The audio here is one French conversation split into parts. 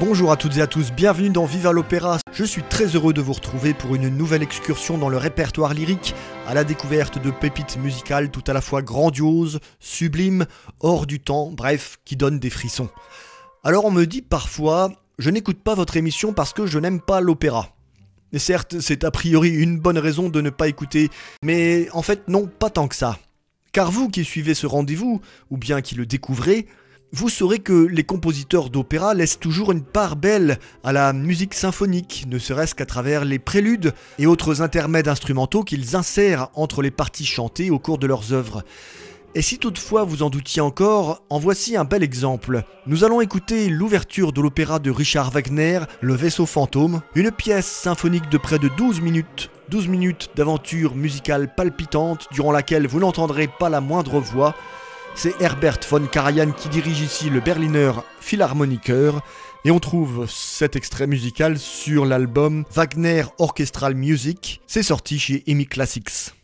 Bonjour à toutes et à tous, bienvenue dans Viva l'Opéra. Je suis très heureux de vous retrouver pour une nouvelle excursion dans le répertoire lyrique, à la découverte de pépites musicales tout à la fois grandioses, sublimes, hors du temps, bref, qui donnent des frissons. Alors on me dit parfois, je n'écoute pas votre émission parce que je n'aime pas l'opéra. Certes, c'est a priori une bonne raison de ne pas écouter, mais en fait non, pas tant que ça. Car vous qui suivez ce rendez-vous, ou bien qui le découvrez, vous saurez que les compositeurs d'opéra laissent toujours une part belle à la musique symphonique, ne serait-ce qu'à travers les préludes et autres intermèdes instrumentaux qu'ils insèrent entre les parties chantées au cours de leurs œuvres. Et si toutefois vous en doutiez encore, en voici un bel exemple. Nous allons écouter l'ouverture de l'opéra de Richard Wagner, Le vaisseau fantôme, une pièce symphonique de près de 12 minutes 12 minutes d'aventure musicale palpitante durant laquelle vous n'entendrez pas la moindre voix, c'est Herbert von Karajan qui dirige ici le Berliner Philharmoniker et on trouve cet extrait musical sur l'album Wagner Orchestral Music. C'est sorti chez EMI Classics.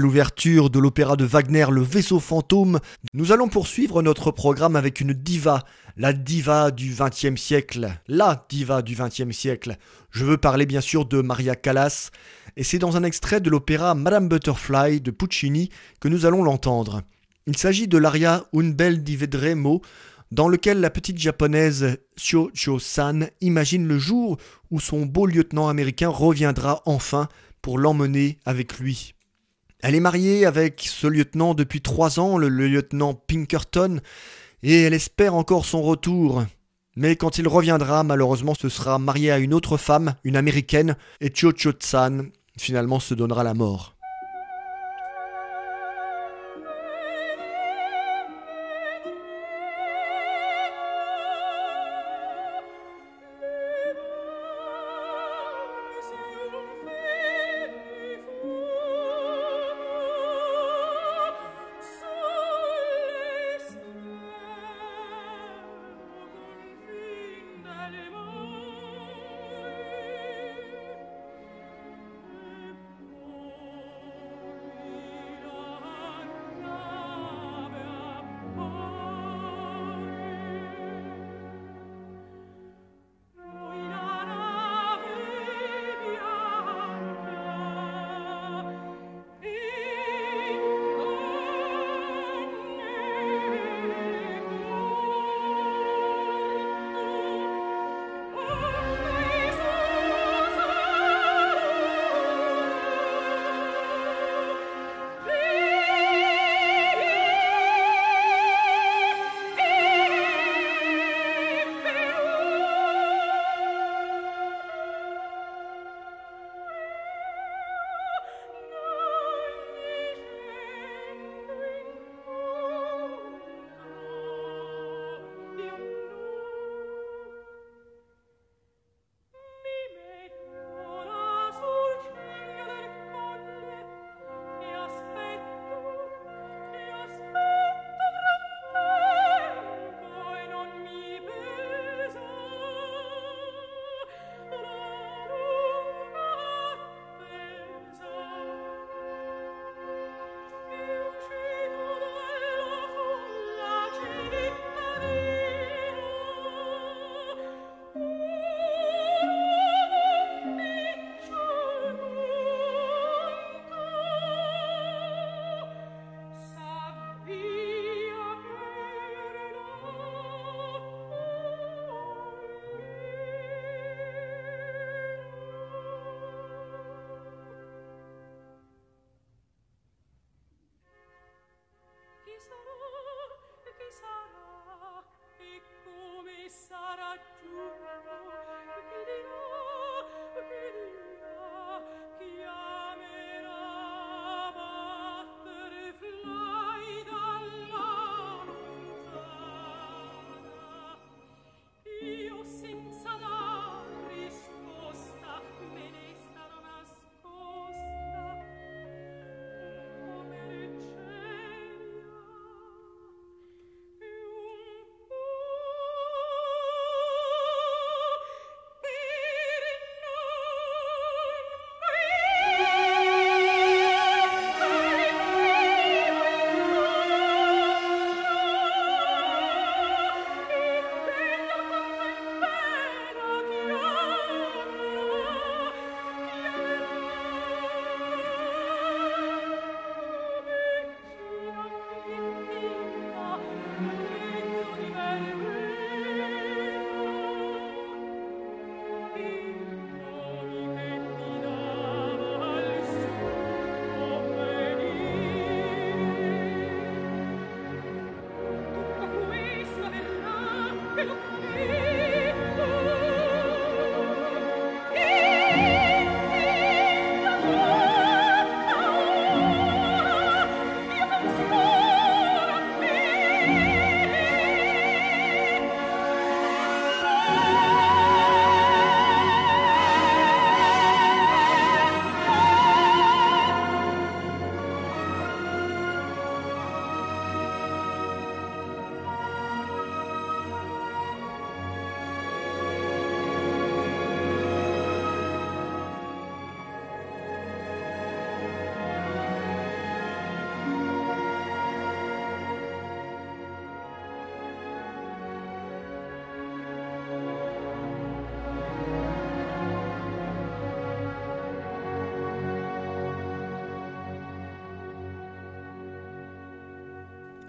L'ouverture de l'opéra de Wagner Le vaisseau fantôme, nous allons poursuivre notre programme avec une diva, la diva du XXe siècle, la diva du XXe siècle. Je veux parler bien sûr de Maria Callas, et c'est dans un extrait de l'opéra Madame Butterfly de Puccini que nous allons l'entendre. Il s'agit de l'aria Un bel di vedremo, dans lequel la petite japonaise Cho Cho-san imagine le jour où son beau lieutenant américain reviendra enfin pour l'emmener avec lui. Elle est mariée avec ce lieutenant depuis trois ans, le, lieutenant Pinkerton, et elle espère encore son retour. Mais quand il reviendra, malheureusement, ce sera marié à une autre femme, une américaine, et Cho Cho-san finalement se donnera la mort.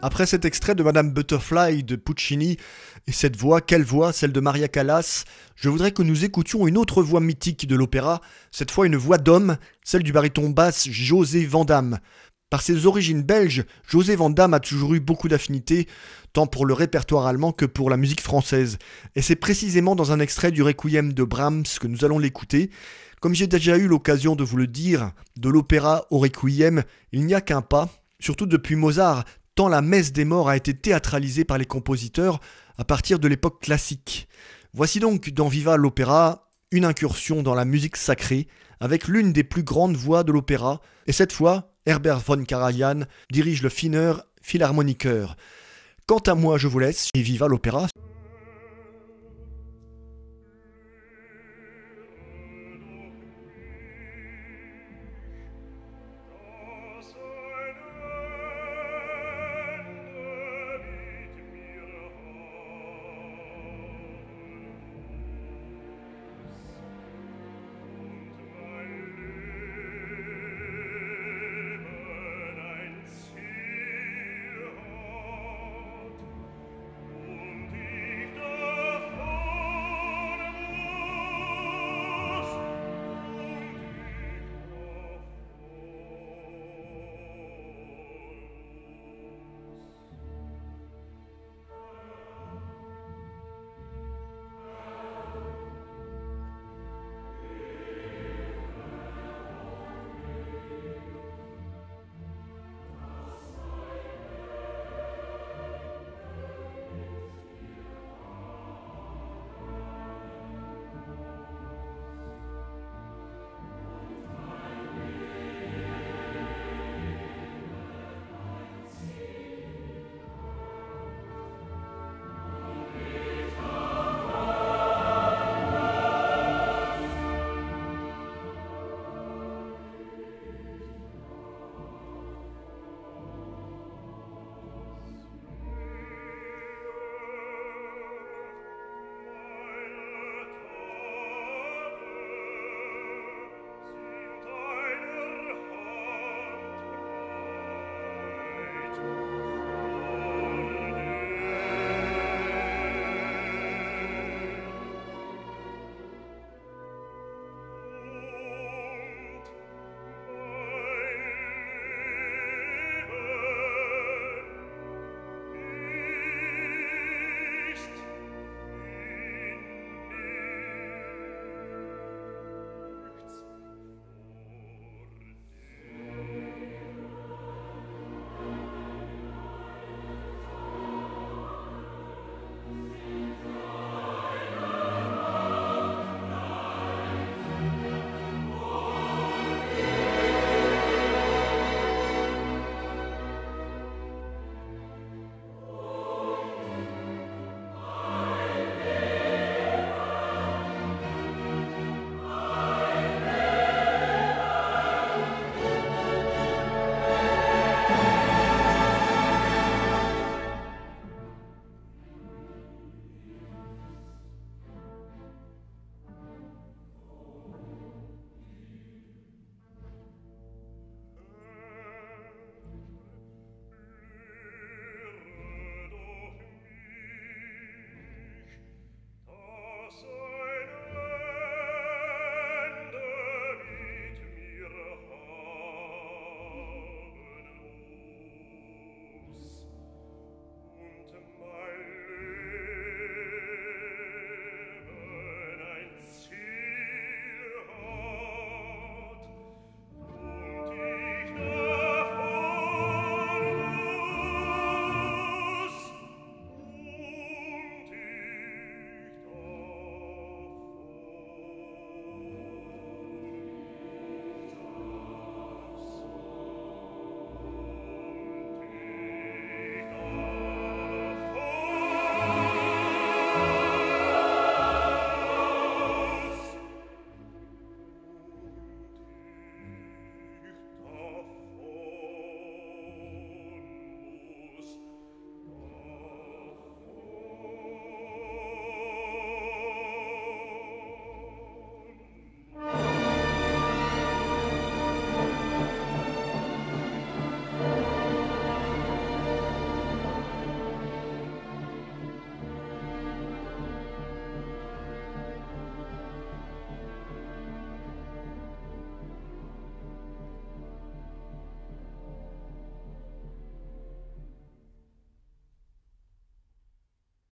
Après cet extrait de Madame Butterfly de Puccini, et cette voix, quelle voix, celle de Maria Callas, je voudrais que nous écoutions une autre voix mythique de l'opéra, cette fois une voix d'homme, celle du baryton basse José Vandamme. Par ses origines belges, José Vandamme a toujours eu beaucoup d'affinités, tant pour le répertoire allemand que pour la musique française. Et c'est précisément dans un extrait du Requiem de Brahms que nous allons l'écouter. Comme j'ai déjà eu l'occasion de vous le dire, de l'opéra au Requiem, il n'y a qu'un pas, surtout depuis Mozart, tant la messe des morts a été théâtralisée par les compositeurs à partir de l'époque classique. Voici donc dans Viva l'opéra une incursion dans la musique sacrée avec l'une des plus grandes voix de l'opéra, et cette fois, Herbert von Karajan dirige le fineur philharmoniqueur. Quant à moi, je vous laisse et viva l'opéra.